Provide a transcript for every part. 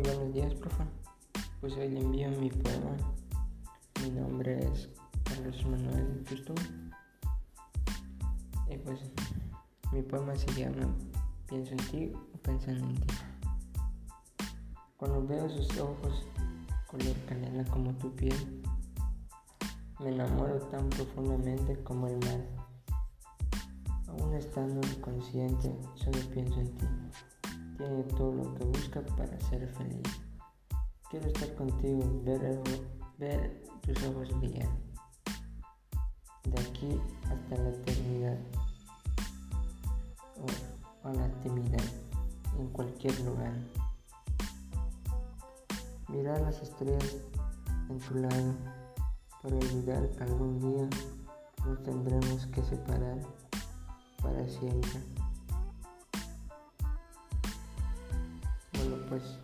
profe. Pues hoy le envío mi poema. Mi nombre es Carlos Manuel Justo. Y pues mi poema se llama Pienso en ti o pensando en ti. Cuando veo sus ojos color canela como tu piel, me enamoro tan profundamente como el mar. Aún estando inconsciente, solo pienso en ti todo lo que busca para ser feliz. Quiero estar contigo, ver, tus ojos brillar. De aquí hasta la eternidad o a la timidez, en cualquier lugar. Mirar las estrellas en tu lado para olvidar algún día nos tendremos que separar para siempre. Pues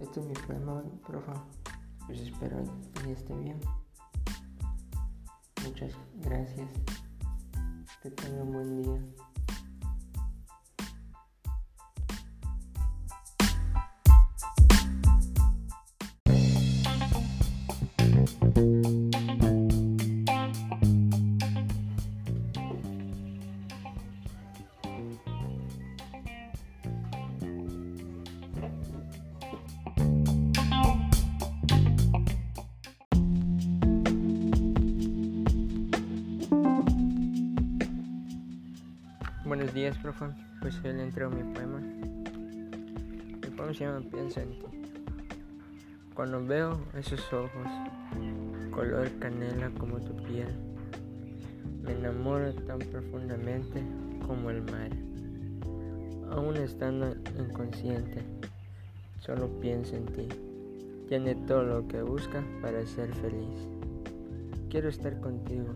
este es mi poema, profe. Pues espero que esté bien. Muchas gracias. Que tenga un buen día. Buenos días, profe. Pues hoy le entrego mi poema. Mi poema se llama Piensa en ti. Cuando veo esos ojos, color canela como tu piel, me enamoro tan profundamente como el mar. Aún estando inconsciente, solo pienso en ti. Tiene todo lo que busca para ser feliz. Quiero estar contigo,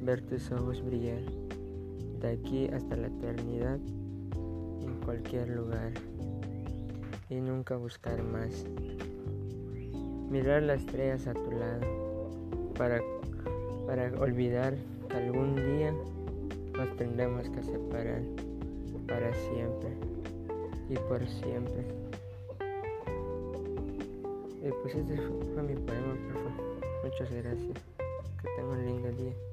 ver tus ojos brillar de aquí hasta la eternidad, en cualquier lugar, y nunca buscar más. Mirar las estrellas a tu lado, para, para olvidar que algún día nos tendremos que separar para siempre y por siempre. Y pues este fue mi poema, profe. Muchas gracias. Que tenga un lindo día.